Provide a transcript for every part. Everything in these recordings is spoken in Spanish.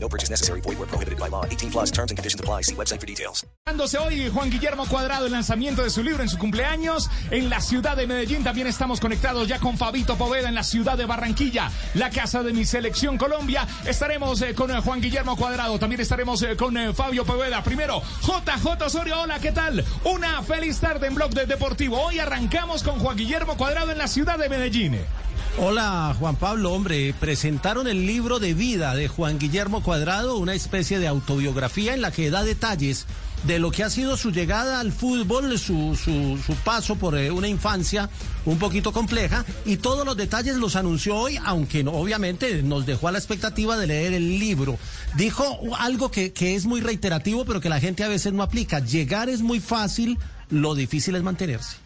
No purchase necessary. Void where prohibited by law. 18 plus terms and conditions apply. See website for details. Hoy Juan Guillermo Cuadrado el lanzamiento de su libro en su cumpleaños en la ciudad de Medellín. También estamos conectados ya con Fabito Poveda en la ciudad de Barranquilla, la casa de mi selección Colombia. Estaremos eh, con eh, Juan Guillermo Cuadrado. También estaremos eh, con eh, Fabio Poveda. Primero, JJ Osorio. Hola, ¿qué tal? Una feliz tarde en Blog de Deportivo. Hoy arrancamos con Juan Guillermo Cuadrado en la ciudad de Medellín. Hola Juan Pablo, hombre, presentaron el libro de vida de Juan Guillermo Cuadrado, una especie de autobiografía en la que da detalles de lo que ha sido su llegada al fútbol, su, su, paso por eh, una infancia un poquito compleja y todos los detalles los anunció hoy, aunque no, obviamente nos dejó a la expectativa de leer el libro. Dijo algo que, que es muy reiterativo, pero que la gente a veces no aplica. Llegar es muy fácil, lo difícil es mantenerse.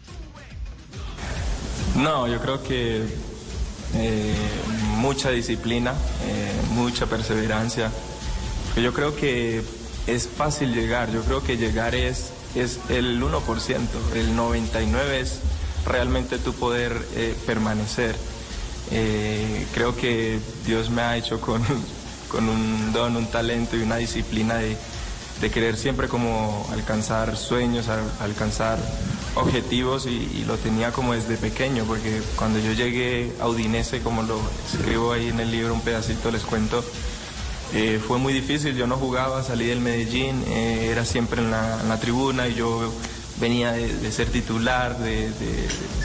No, yo creo que eh, mucha disciplina, eh, mucha perseverancia. Yo creo que es fácil llegar, yo creo que llegar es, es el 1%, el 99% es realmente tu poder eh, permanecer. Creo que Dios me ha hecho con, con un don, un talento y una disciplina de, de querer siempre como alcanzar sueños, al- alcanzar objetivos y, lo tenía como desde pequeño, porque cuando yo llegué a Udinese, como lo escribo ahí en el libro, un pedacito les cuento, eh, fue muy difícil, yo no jugaba, salí del Medellín, eh, era siempre en la, tribuna y yo venía de, ser titular, de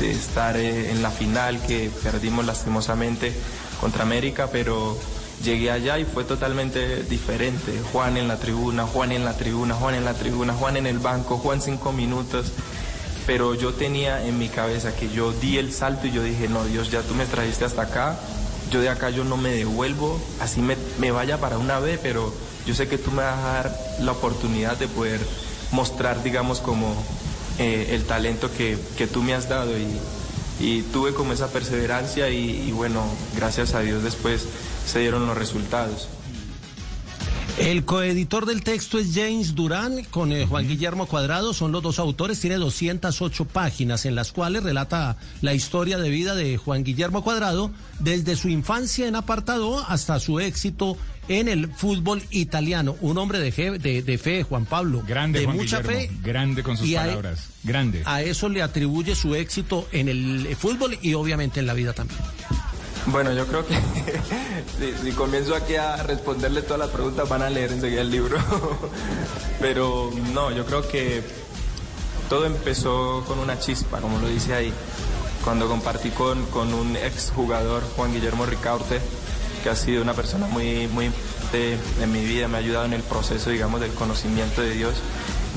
estar eh, en la final que perdimos lastimosamente contra América, pero llegué allá y fue totalmente diferente. Juan en la tribuna, Juan en la tribuna, Juan en la tribuna, Juan en el banco, Juan cinco minutos. Pero yo tenía en mi cabeza que yo di el salto y yo dije, no, Dios, ya tú me trajiste hasta acá, yo de acá yo no me devuelvo, así me, me vaya para una B, pero yo sé que tú me vas a dar la oportunidad de poder mostrar, digamos, como eh, el talento que, que tú me has dado y, y tuve como esa perseverancia y bueno, gracias a Dios después se dieron los resultados. El coeditor del texto es James Durán con eh, Juan Guillermo Cuadrado, son los dos autores, tiene 208 páginas en las cuales relata la historia de vida de Juan Guillermo Cuadrado desde su infancia en apartado hasta su éxito en el fútbol italiano. Un hombre de, fe, de, de fe, Juan Pablo, Grande de Juan mucha Guillermo, fe. grande con sus a- palabras, grande. A eso le atribuye su éxito en el eh, fútbol y obviamente en la vida también. Bueno, yo creo que si, comienzo aquí a responderle todas las preguntas van a leer enseguida el libro. Pero no, yo creo que todo empezó con una chispa, como lo dice ahí, cuando compartí con, con un exjugador, Juan Guillermo Ricaurte, que ha sido una persona muy, muy importante en mi vida, me ha ayudado en el proceso, digamos, del conocimiento de Dios.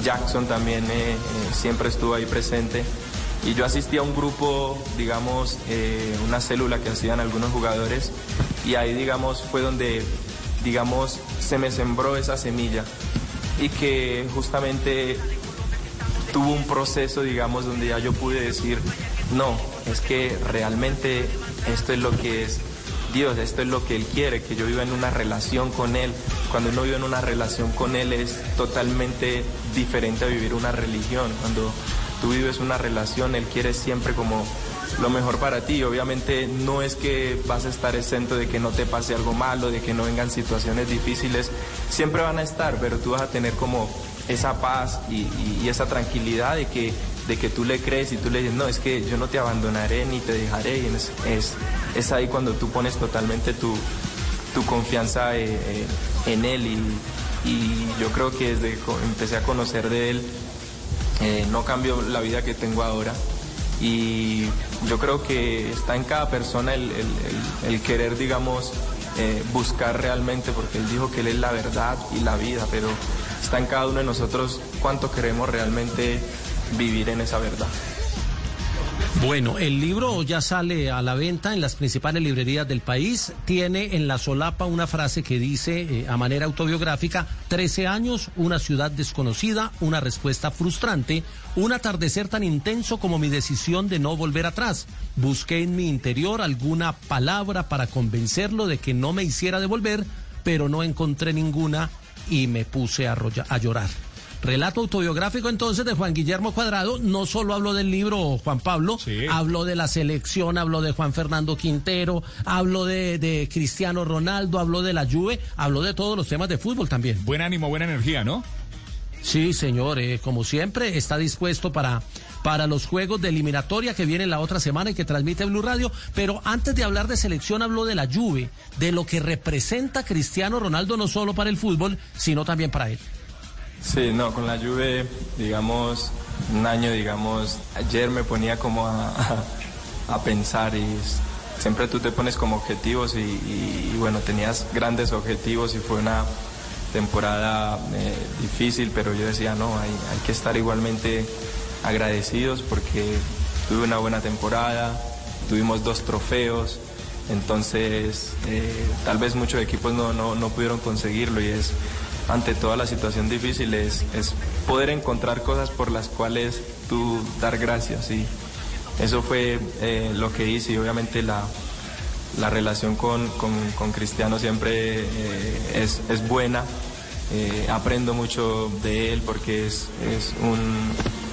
Jackson también eh, eh, siempre estuvo ahí presente. Y yo asistí a un grupo, digamos, eh, una célula que hacían algunos jugadores y ahí, digamos, fue donde, digamos, se me sembró esa semilla y que justamente tuvo un proceso, digamos, donde ya yo pude decir, no, es que realmente esto es lo que es Dios, esto es lo que Él quiere, que yo viva en una relación con Él. Cuando uno vive en una relación con Él es totalmente diferente a vivir una religión. Cuando tú vives una relación, Él quiere siempre como lo mejor para ti. Obviamente no es que vas a estar exento de que no te pase algo malo, de que no vengan situaciones difíciles. Siempre van a estar, pero tú vas a tener como esa paz y, esa tranquilidad de que, de que tú le crees y tú le dices, no, es que yo no te abandonaré ni te dejaré. Y es ahí cuando tú pones totalmente tu, tu confianza eh, eh, en Él. Y, y yo creo que desde que empecé a conocer de Él, eh, no cambió la vida que tengo ahora. Y yo creo que está en cada persona el querer, digamos, eh, buscar realmente, porque Él dijo que Él es la verdad y la vida, pero está en cada uno de nosotros cuánto queremos realmente vivir en esa verdad. Bueno, el libro ya sale a la venta en las principales librerías del país. Tiene en la solapa una frase que dice, eh, a manera autobiográfica, 13 años, una ciudad desconocida, una respuesta frustrante, un atardecer tan intenso como mi decisión de no volver atrás. Busqué en mi interior alguna palabra para convencerlo de que no me hiciera devolver, pero no encontré ninguna y me puse a, a llorar. Relato autobiográfico entonces de Juan Guillermo Cuadrado. No solo habló del libro Juan Pablo, habló de la selección, habló de Juan Fernando Quintero, habló de, Cristiano Ronaldo, habló de la Juve, habló de todos los temas de fútbol también. Buen ánimo, buena energía, ¿no? Sí, señor, eh, como siempre, está dispuesto para, para los juegos de eliminatoria que vienen la otra semana y que transmite Blue Radio. Pero antes de hablar de selección, habló de la Juve, de lo que representa Cristiano Ronaldo no solo para el fútbol, sino también para él. Sí, no, con la Juve, digamos, un año, digamos, ayer me ponía como a, pensar y siempre tú te pones como objetivos y, bueno, tenías grandes objetivos y fue una temporada eh, difícil, pero yo decía, no, hay, hay que estar igualmente agradecidos porque tuve una buena temporada, tuvimos dos trofeos, entonces eh, tal vez muchos equipos no, no, no pudieron conseguirlo y es ante toda la situación difícil es, poder encontrar cosas por las cuales tú dar gracias. Y eso fue eh, lo que hice y obviamente la, relación con, Cristiano siempre eh, es, buena. Eh, aprendo mucho de él porque es, un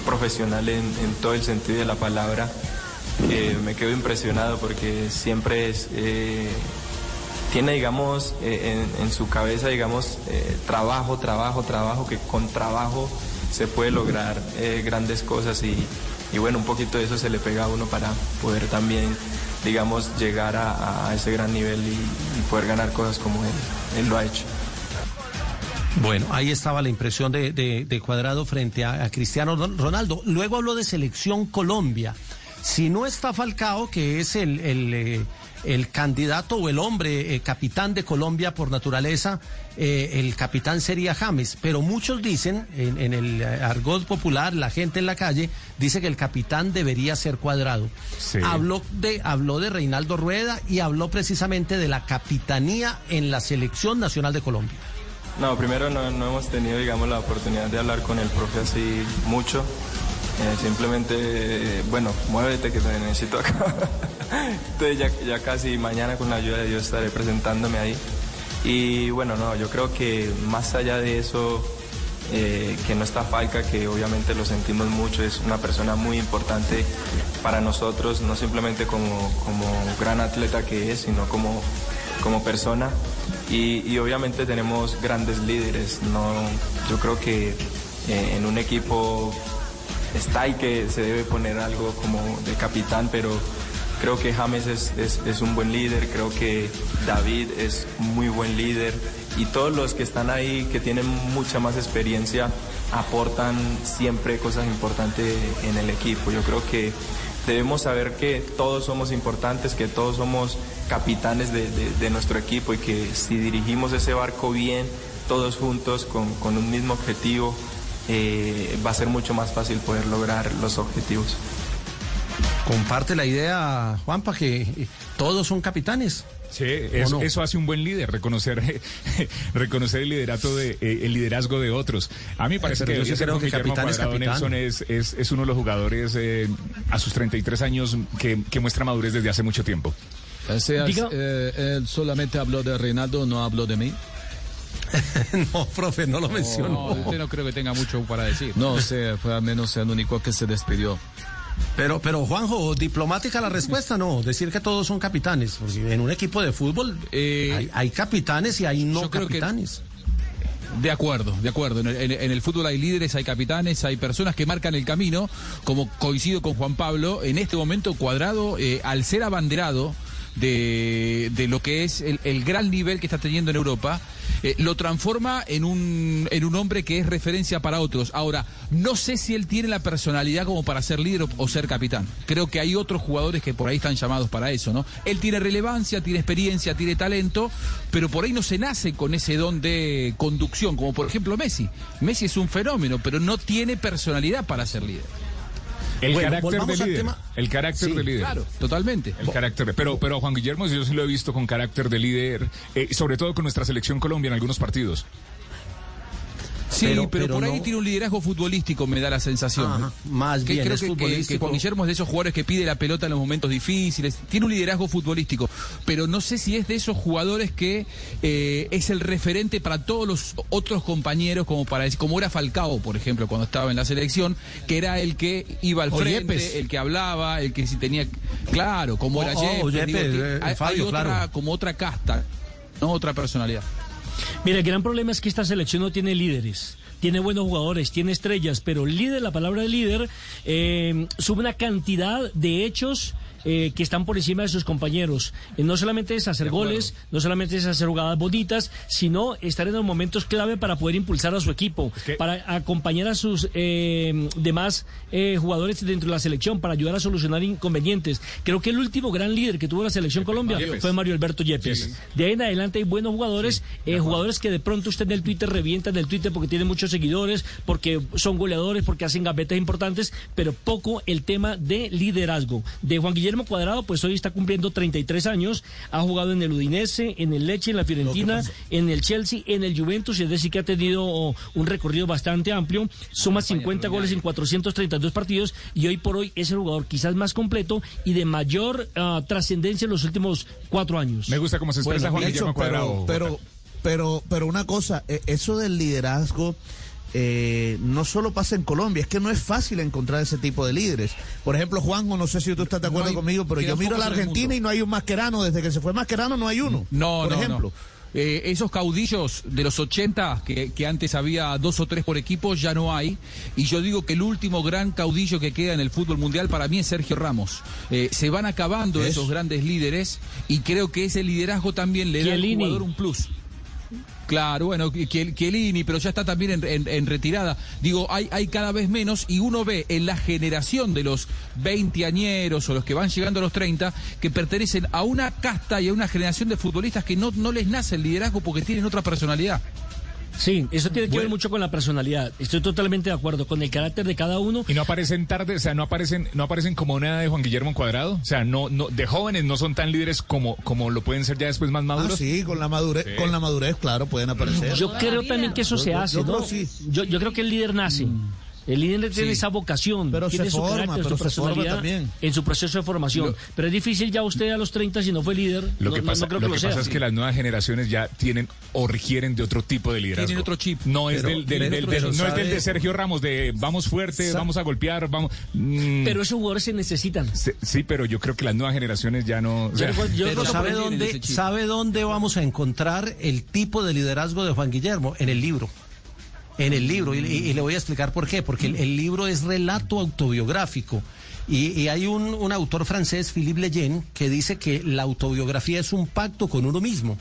profesional en, todo el sentido de la palabra. me quedo impresionado porque siempre es tiene, digamos, eh, en, su cabeza, digamos, eh, trabajo, trabajo, trabajo, que con trabajo se puede lograr eh, grandes cosas y, bueno, un poquito de eso se le pega a uno para poder también, digamos, llegar a, ese gran nivel y, poder ganar cosas como él, él lo ha hecho. Bueno, ahí estaba la impresión de, Cuadrado frente a, Cristiano Ronaldo. Luego habló de selección Colombia. Si no está Falcao, que es el, el candidato o el hombre eh, capitán de Colombia por naturaleza, eh, el capitán sería James. Pero muchos dicen, en, el argot popular, la gente en la calle, dice que el capitán debería ser cuadrado. Habló, de, habló de Reinaldo Rueda y habló precisamente de la capitanía en la selección nacional de Colombia. No, primero no, no hemos tenido, digamos, la oportunidad de hablar con el profe así mucho. Eh, simplemente, bueno, muévete que te necesito acá. Entonces ya, ya, casi mañana con la ayuda de Dios estaré presentándome ahí. Y bueno, no, yo creo que más allá de eso, eh, que no está Falca, que obviamente lo sentimos mucho, es una persona muy importante para nosotros, no simplemente como, como gran atleta que es, sino como, como persona. Y, obviamente tenemos grandes líderes, no, yo creo que eh, en un equipo está y que se debe poner algo como de capitán, pero creo que James es, es, un buen líder, creo que David es muy buen líder y todos los que están ahí, que tienen mucha más experiencia, aportan siempre cosas importantes en el equipo. Yo creo que debemos saber que todos somos importantes, que todos somos capitanes de, de, nuestro equipo y que si dirigimos ese barco bien, todos juntos, con, con un mismo objetivo, eh, va a ser mucho más fácil poder lograr los objetivos. Comparte la idea, Juanpa, que todos son capitanes. Sí, eso hace un buen líder, reconocer, reconocer el liderato de eh, el liderazgo de otros. A mí parece que, yo creo que capitán es Nelson es, es, uno de los jugadores eh, a sus 33 años que, que, muestra madurez desde hace mucho tiempo. él solamente habló de Reinaldo, no habló de mí. no, profe, no lo mencionó. No, usted no creo que tenga mucho para decir. No, sé, fue al menos el único que se despidió. Pero, pero Juanjo, diplomática la respuesta, no. Decir que todos son capitanes. Porque en un equipo de fútbol eh, hay, capitanes y hay no capitanes. De acuerdo, de acuerdo. En el, fútbol hay líderes, hay capitanes, hay personas que marcan el camino, como coincido con Juan Pablo. En este momento, Cuadrado, eh, al ser abanderado de, de lo que es el, el, gran nivel que está teniendo en Europa, eh, lo transforma en un, en un hombre que es referencia para otros. Ahora, no sé si él tiene la personalidad como para ser líder o, ser capitán. Creo que hay otros jugadores que por ahí están llamados para eso, ¿no? Él tiene relevancia, tiene experiencia, tiene talento, pero por ahí no se nace con ese don de conducción, como por ejemplo Messi. Messi es un fenómeno, pero no tiene personalidad para ser líder. El Bueno, carácter de líder. tema. El carácter Sí, de líder. Claro, totalmente. El carácter pero, pero Juan Guillermo yo sí lo he visto con carácter de líder, eh, sobre todo con nuestra selección Colombia en algunos partidos. Sí, Pero- pero, pero por ahí tiene un liderazgo futbolístico, me da la sensación. Ajá, más que bien, creo es que, que- que futbolístico. Juan Guillermo es de esos jugadores que pide la pelota en los momentos difíciles. Tiene un liderazgo futbolístico, pero no sé si es de esos jugadores que eh, es el referente para todos los otros compañeros, como para como era Falcao, por ejemplo, cuando estaba en la selección, que era el que iba al frente, el que hablaba, el que si tenía, claro, como era Yepes, Yepes, digo, que eh, hay, Fabio, hay otra, claro. como otra casta, no otra personalidad. Mira, el gran problema es que esta selección no tiene líderes. Tiene buenos jugadores, tiene estrellas, pero líder, la palabra de líder, eh, sube una cantidad de hechos eh, que están por encima de sus compañeros. Eh, no solamente es hacer goles, no solamente es hacer jugadas bonitas, sino estar en los momentos clave para poder impulsar a su equipo, que- para acompañar a sus eh, demás jugadores dentro de la selección, para ayudar a solucionar inconvenientes. Creo que el último gran líder que tuvo la selección Colombia Yepes. fue Mario Alberto Yepes. Sí. De ahí en adelante hay buenos jugadores, jugadores que de pronto usted en el Twitter revientan en el Twitter porque tienen muchos seguidores, porque son goleadores, porque hacen gavetas importantes, pero poco el tema de liderazgo. De Juan Guillermo Cuadrado, pues hoy está cumpliendo 33 años, ha jugado en el Udinese, en el Leche, en la Fiorentina, en el Chelsea, en el Juventus, es decir, que ha tenido un recorrido bastante amplio, suma 50 goles en 432 partidos y hoy por hoy es el jugador quizás más completo y de mayor ah, trascendencia en los últimos cuatro años. Me gusta cómo se expresa Juan Nelson, Guillermo Cuadrado. pero, pero, pero, pero una cosa, eh, eso del liderazgo eh, no solo pasa en Colombia, es que no es fácil encontrar ese tipo de líderes. Por ejemplo, Juanjo, no sé si tú estás de acuerdo hay- conmigo, pero yo miro a la Argentina y no hay un masquerano. Desde que se fue masquerano no hay uno. No, por no, ejemplo. no. Eh, esos caudillos de los 80, que, que antes había dos o tres por equipo, ya no hay. Y yo digo que el último gran caudillo que queda en el fútbol mundial para mí es Sergio Ramos. Eh, se van acabando esos grandes líderes y creo que ese liderazgo también le da al jugador un plus. Claro, bueno, Chiellini, pero ya está también en, retirada. Digo, hay, hay cada vez menos y uno ve en la generación de los 20 añeros o los que van llegando a los 30 que pertenecen a una casta y a una generación de futbolistas que no, no les nace el liderazgo porque tienen otra personalidad. Sí, eso tiene que ver mucho con la personalidad. Estoy totalmente de acuerdo con el carácter de cada uno. Y no aparecen tarde, o sea, no aparecen, no aparecen como una edad de Juan Guillermo Cuadrado. O sea, no, no, de jóvenes no son tan líderes como, como lo pueden ser ya después más Ah, maduros. sí, con la madurez, con la madurez, claro, pueden aparecer. Yo creo también que eso Yo- se yo- hace, yo ¿no? creo sí. Yo, yo creo que el líder nace. El líder tiene esa vocación, Pero tiene se su forma, carácter, pero su se personalidad también. en su proceso de formación. pero es difícil ya usted a los 30 si no fue líder. Lo no, que no- pasa, no creo lo que que lo sea. pasa es que las nuevas generaciones ya tienen o requieren de otro tipo de liderazgo. Tienen otro chip. No es Pero- del, del- pero- del- pero del- no es del de Sergio Ramos de vamos fuerte, vamos a golpear, vamos. Mm, Pero esos jugadores se necesitan. se- sí, pero yo creo que las nuevas generaciones ya no. o sea, Yo recuerdo- yo Pero recuerdo ¿sabe por ahí viene dónde, ese chip. ¿sabe dónde vamos a encontrar el tipo de liderazgo de Juan Guillermo? En el libro. En el libro. Y, le voy a explicar por qué. Porque el, libro es relato autobiográfico. Y, hay un, autor francés, Philippe Leyen, que dice que la autobiografía es un pacto con uno mismo.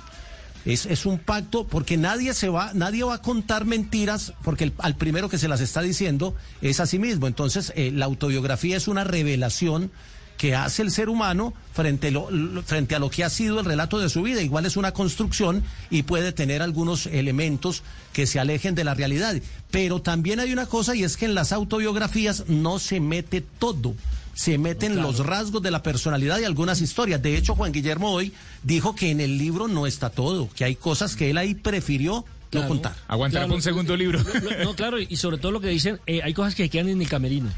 Es, es un pacto porque nadie se va, nadie va a contar mentiras porque el- al primero que se las está diciendo es a sí mismo. Entonces, eh, la autobiografía es una revelación que hace el ser humano frente, lo- lo- frente a lo que ha sido el relato de su vida. Igual es una construcción y puede tener algunos elementos que se alejen de la realidad. Pero también hay una cosa y es que en las autobiografías no se mete todo. Se meten los rasgos de la personalidad y algunas historias. De hecho, Juan Guillermo hoy dijo que en el libro no está todo, que hay cosas que él ahí prefirió no contar. Claro, para un segundo libro. No, claro, y sobre todo lo que dicen, eh, hay cosas que quedan en el camerino.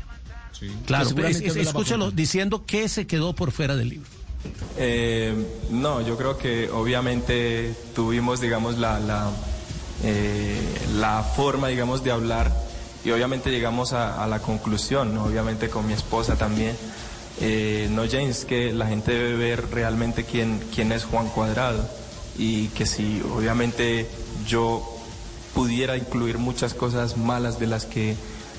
Claro, Que seguramente es- es- no la va a escúchalo diciendo que se quedó por fuera del libro. Eh, no, yo creo que obviamente tuvimos, digamos, la, la, eh, la forma, digamos, de hablar y obviamente llegamos a, a la conclusión, ¿no? obviamente con mi esposa también. Eh, no, James, que la gente debe ver realmente quién, quién es Juan Cuadrado y que si obviamente yo pudiera incluir muchas cosas malas de las que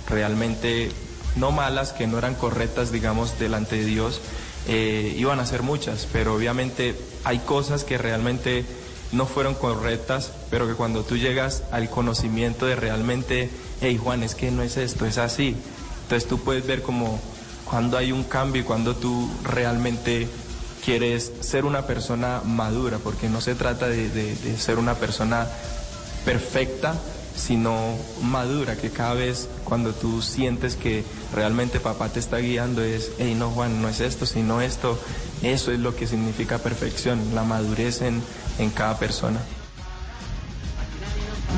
realmente, no malas, que no eran correctas, digamos, delante de Dios, eh, iban a ser muchas, pero obviamente hay cosas que realmente no fueron correctas, pero que cuando tú llegas al conocimiento de realmente, hey Juan, es que no es esto, es así, entonces tú puedes ver como cuando hay un cambio y cuando tú realmente quieres ser una persona madura, porque no se trata de, de- de ser una persona perfecta, sino madura, que cada vez cuando tú sientes que realmente papá te está guiando es, hey, no Juan, no es esto, sino esto, eso es lo que significa perfección, la madurez en, en cada persona.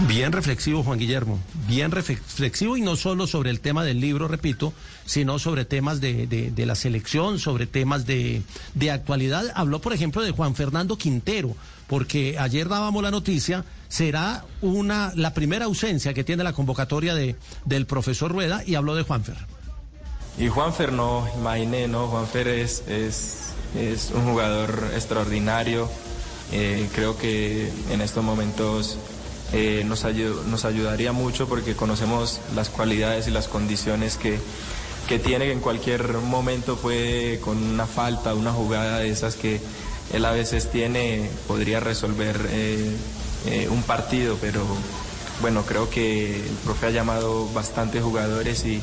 Bien reflexivo, Juan Guillermo, bien reflexivo y no solo sobre el tema del libro, repito, sino sobre temas de, de, la selección, sobre temas de, de, actualidad. Habló, por ejemplo, de Juan Fernando Quintero, porque ayer dábamos la noticia, será una la primera ausencia que tiene la convocatoria de, del profesor Rueda y habló de Juanfer. Y Juanfer no, imaginé, ¿no? Juanfer es, es, es un jugador extraordinario. Eh, creo que en estos momentos eh, nos, ayud nos ayudaría mucho porque conocemos las cualidades y las condiciones que, que tiene que en cualquier momento puede con una falta, una jugada de esas que él a veces tiene, podría resolver eh, eh, un partido, pero bueno, creo que el profe ha llamado bastantes jugadores y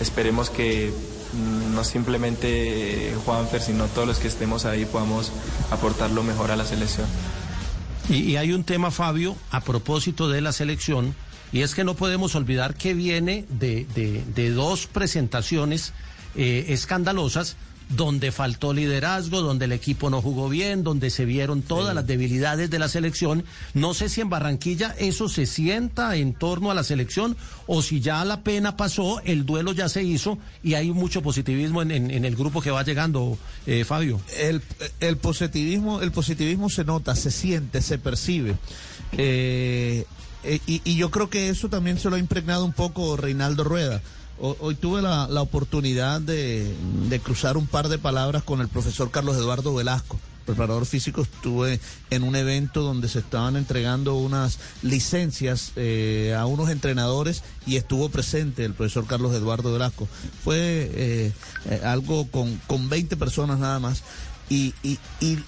esperemos que mm, no simplemente Juanfer, sino todos los que estemos ahí podamos aportar lo mejor a la selección. Y, hay un tema, Fabio, a propósito de la selección, y es que no podemos olvidar que viene de dos presentaciones eh, escandalosas donde faltó liderazgo, donde el equipo no jugó bien, donde se vieron todas sí. las debilidades de la selección. No sé si en Barranquilla eso se sienta en torno a la selección o si ya la pena pasó, el duelo ya se hizo y hay mucho positivismo en, en, en el grupo que va llegando, eh, Fabio. El, el, positivismo, el positivismo se nota, se siente, se percibe. Eh, y, y yo creo que eso también se lo ha impregnado un poco Reinaldo Rueda. Hoy tuve la, la oportunidad de, de, cruzar un par de palabras con el profesor Carlos Eduardo Velasco, preparador físico. Estuve en un evento donde se estaban entregando unas licencias eh, a unos entrenadores y estuvo presente el profesor Carlos Eduardo Velasco. Fue eh, eh, algo con, con 20 personas nada más. Y, y, y,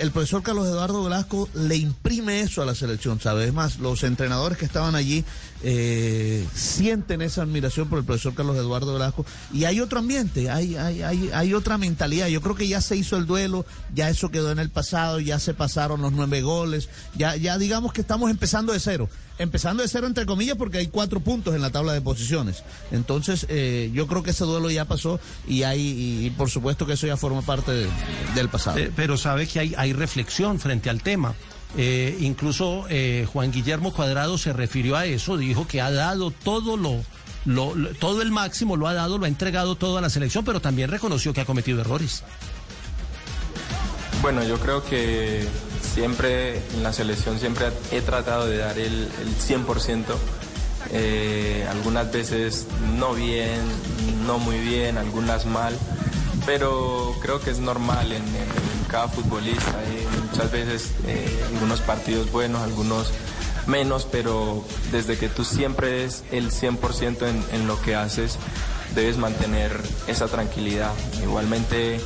el profesor Carlos Eduardo Velasco le imprime eso a la selección, ¿sabes? Es más, los entrenadores que estaban allí eh, sienten esa admiración por el profesor Carlos Eduardo Velasco y hay otro ambiente, hay, hay, hay, hay otra mentalidad. Yo creo que ya se hizo el duelo, ya eso quedó en el pasado, ya se pasaron los nueve goles, ya, ya digamos que estamos empezando de cero empezando de cero entre comillas porque hay cuatro puntos en la tabla de posiciones. Entonces eh, yo creo que ese duelo ya pasó y hay y, por supuesto que eso ya forma parte de, del pasado. Eh, pero sabe que hay, hay reflexión frente al tema. Eh, incluso eh, Juan Guillermo Cuadrado se refirió a eso, dijo que ha dado todo lo, todo el máximo, lo ha dado, lo ha entregado todo a la selección, pero también reconoció que ha cometido errores. Bueno, yo creo que siempre en la selección siempre he tratado de dar el, el 100%. Eh, algunas veces no bien, no muy bien, algunas mal, pero creo que es normal en, en, en cada futbolista. Hay muchas veces eh, algunos partidos buenos, algunos menos, pero desde que tú siempre es el 100% en, en lo que haces, debes mantener esa tranquilidad. Igualmente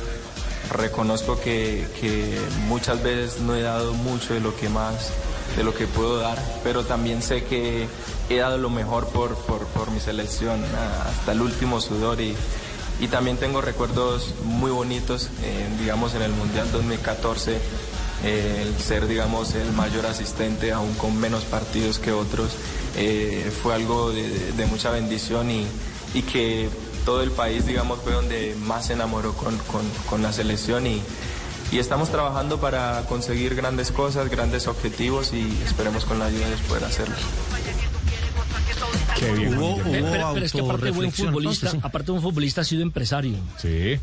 reconozco que, que, muchas veces no he dado mucho de lo que más, de lo que puedo dar, pero también sé que he dado lo mejor por, por, por mi selección, hasta el último sudor y, y también tengo recuerdos muy bonitos, eh, digamos en el Mundial 2014, eh, el ser, digamos, el mayor asistente, aún con menos partidos que otros, eh, fue algo de, mucha bendición y, y que todo el país, digamos, fue donde más se enamoró con, con, con la selección y, y, estamos trabajando para conseguir grandes cosas, grandes objetivos y esperemos con la ayuda de poder hacerlo. Qué bien, hubo, hubo pero, pero, es que aparte de buen futbolista, entonces, sí. aparte de un futbolista ha sido empresario. Sí.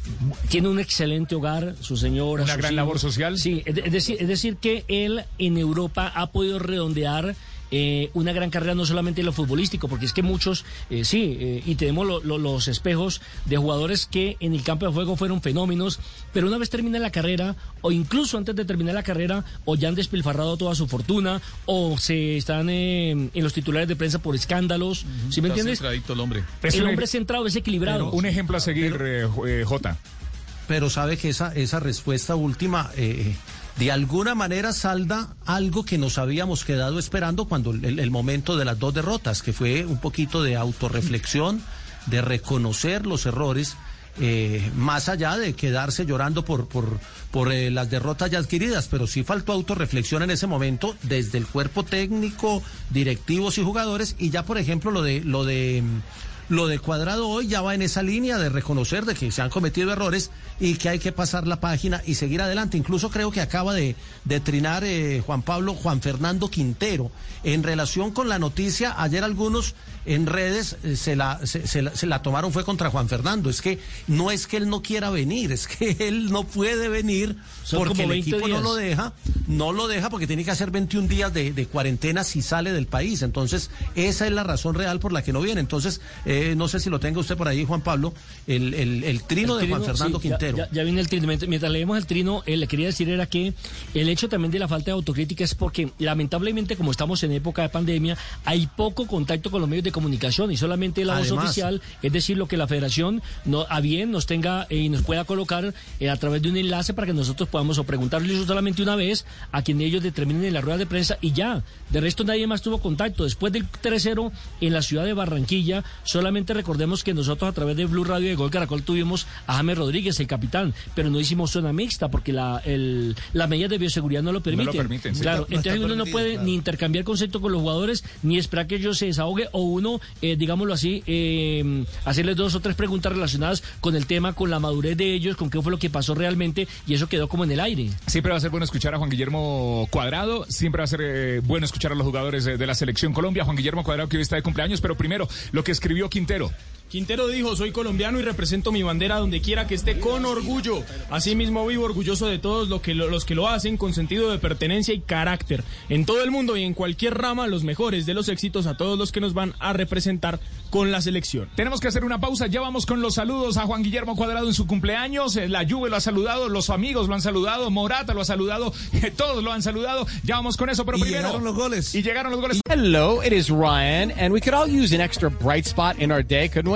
Tiene un excelente hogar, su señora. Una gran hijos. labor social. Sí, es, es, decir, es decir que él en Europa ha podido redondear eh, una gran carrera no solamente en lo futbolístico, porque es que muchos, eh, sí, eh, y tenemos lo, lo, los espejos de jugadores que en el campo de juego fueron fenómenos, pero una vez termina la carrera, o incluso antes de terminar la carrera, o ya han despilfarrado toda su fortuna, o se están en los titulares de prensa por escándalos, uh -huh. ¿sí me entiendes? El hombre. El hombre es centrado, es equilibrado. un ejemplo a seguir, pero, J. Pero sabe que esa, esa respuesta última de alguna manera salda algo que nos habíamos quedado esperando cuando el, el, momento de las dos derrotas, que fue un poquito de autorreflexión, de reconocer los errores eh, más allá de quedarse llorando por, por, por eh, las derrotas ya adquiridas, pero sí faltó autorreflexión en ese momento desde el cuerpo técnico, directivos y jugadores, y ya por ejemplo lo de lo de lo de Cuadrado hoy ya va en esa línea de reconocer de que se han cometido errores y que hay que pasar la página y seguir adelante. Incluso creo que acaba de, de trinar eh, Juan Pablo, Juan Fernando Quintero, en relación con la noticia, ayer algunos en redes eh, se, la, se, se la, se la tomaron fue contra Juan Fernando. Es que no es que él no quiera venir, es que él no puede venir Son porque el 20 equipo no lo deja, no lo deja porque tiene que hacer 21 días de, de cuarentena si sale del país. Entonces, esa es la razón real por la que no viene. Entonces, eh, no sé si lo tenga usted por ahí, Juan Pablo, el, el, el trino El de Juan Fernando sí, Quintero. Ya, ya viene el trino. Mientras, leemos el trino, eh, le quería decir era que el hecho también de la falta de autocrítica es porque lamentablemente como estamos en época de pandemia, hay poco contacto con los medios de comunicación y solamente la voz oficial, es decir, lo que la federación no, a bien nos tenga eh, y nos pueda colocar eh, a través de un enlace para que nosotros podamos o preguntarle eso solamente una vez a quien ellos determinen en la rueda de prensa y ya. De resto nadie más tuvo contacto. Después del 3-0 en la ciudad de Barranquilla, solamente recordemos que nosotros a través de Blue Radio de Gol Caracol tuvimos a James Rodríguez, el capitán, pero no hicimos zona mixta porque la, el, las medidas de bioseguridad no lo permiten. permiten, sí. Claro, No está entonces uno no puede claro. ni intercambiar conceptos con los jugadores, ni esperar que ellos se desahogue o uno, eh, digámoslo así, eh, hacerles dos o tres preguntas relacionadas con el tema, con la madurez de ellos, con qué fue lo que pasó realmente y eso quedó como en el aire. Siempre va a ser bueno escuchar a Juan Guillermo Cuadrado, siempre va a ser eh, bueno escuchar a los jugadores de, de la selección Colombia. Juan Guillermo Cuadrado que hoy está de cumpleaños, pero primero lo que escribió Quintero. Quintero dijo, soy colombiano y represento mi bandera donde quiera que esté con orgullo. Asimismo vivo orgulloso de todos lo que lo- los que lo hacen con sentido de pertenencia y carácter. En todo el mundo y en cualquier rama, los mejores de los éxitos a todos los que nos van a representar con la selección. Tenemos que hacer una pausa, ya vamos con los saludos a Juan Guillermo Cuadrado en su cumpleaños, eh, la Juve lo ha saludado, los amigos lo han saludado, Morata lo ha saludado, eh, todos lo han saludado, ya vamos con eso, pero Y primero... llegaron los goles. Y llegaron los goles. Hello, it is Ryan, and we could all use an extra bright spot in our day, couldn't we?